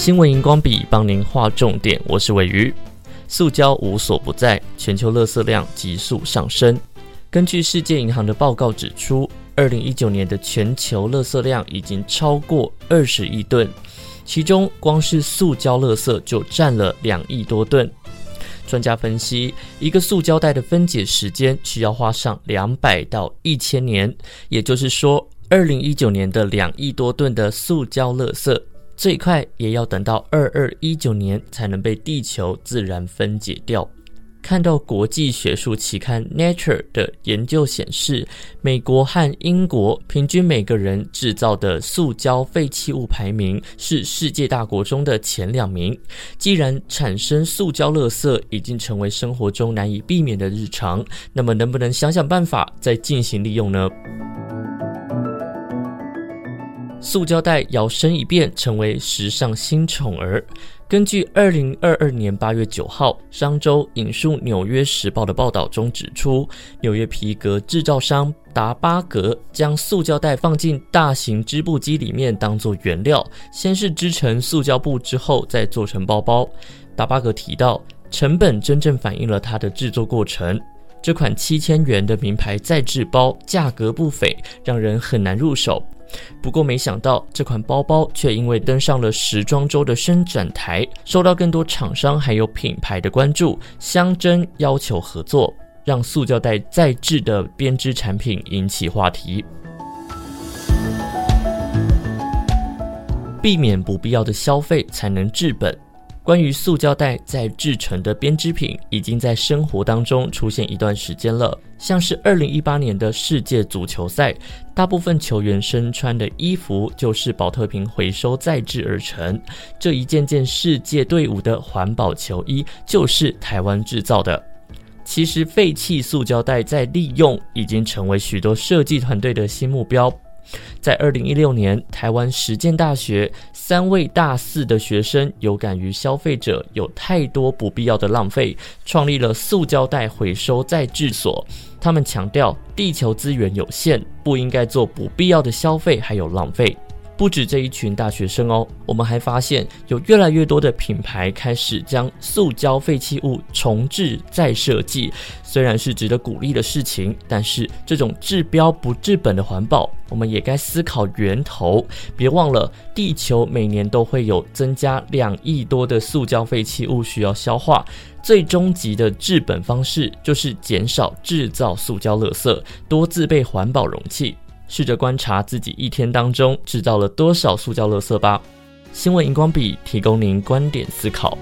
新闻荧光笔帮您划重点，我是鮪鱼。塑胶无所不在，全球垃圾量急速上升。根据世界银行的报告指出，二零一九年的全球垃圾量已经超过二十亿吨，其中光是塑胶垃圾就占了两亿多吨。专家分析，一个塑胶袋的分解时间需要花上两百到一千年，也就是说，二零一九年的两亿多吨的塑胶垃圾，最快也要等到二二一九年才能被地球自然分解掉。看到国际学术期刊《Nature》的研究显示，美国和英国平均每个人制造的塑胶废弃物排名是世界大国中的前两名。既然产生塑胶垃圾已经成为生活中难以避免的日常，那么能不能想想办法再进行利用呢？塑胶袋摇身一变成为时尚新宠儿。根据二零二二年八月九号商周引述《纽约时报》的报道中指出，纽约皮革制造商达巴格将塑胶袋放进大型织布机里面当做原料，先是织成塑胶布，之后再做成包包。达巴格提到，成本真正反映了它的制作过程。这款七千元的名牌再制包价格不菲，让人很难入手。不过，没想到这款包包却因为登上了时装周的伸展台，受到更多厂商还有品牌的关注，相争要求合作，让塑胶袋再制的编织产品引起话题。避免不必要的消费，才能治本。关于塑胶袋在制成的编织品，已经在生活当中出现一段时间了。像是二零一八年的世界足球赛，大部分球员身穿的衣服就是宝特瓶回收再制而成。这一件件世界队伍的环保球衣，就是台湾制造的。其实，废弃塑胶袋再利用，已经成为许多设计团队的新目标。在二零一六年，台湾实践大学三位大四的学生有感于消费者有太多不必要的浪费，创立了塑胶袋回收再制所。他们强调，地球资源有限，不应该做不必要的消费还有浪费。不止这一群大学生哦，我们还发现有越来越多的品牌开始将塑胶废弃物重制再设计。虽然是值得鼓励的事情，但是这种治标不治本的环保，我们也该思考源头。别忘了，地球每年都会有增加两亿多的塑胶废弃物需要消化。最终极的治本方式就是减少制造塑胶垃圾，多自备环保容器。试着观察自己一天当中制造了多少塑胶垃圾吧。新闻荧光笔提供您观点思考。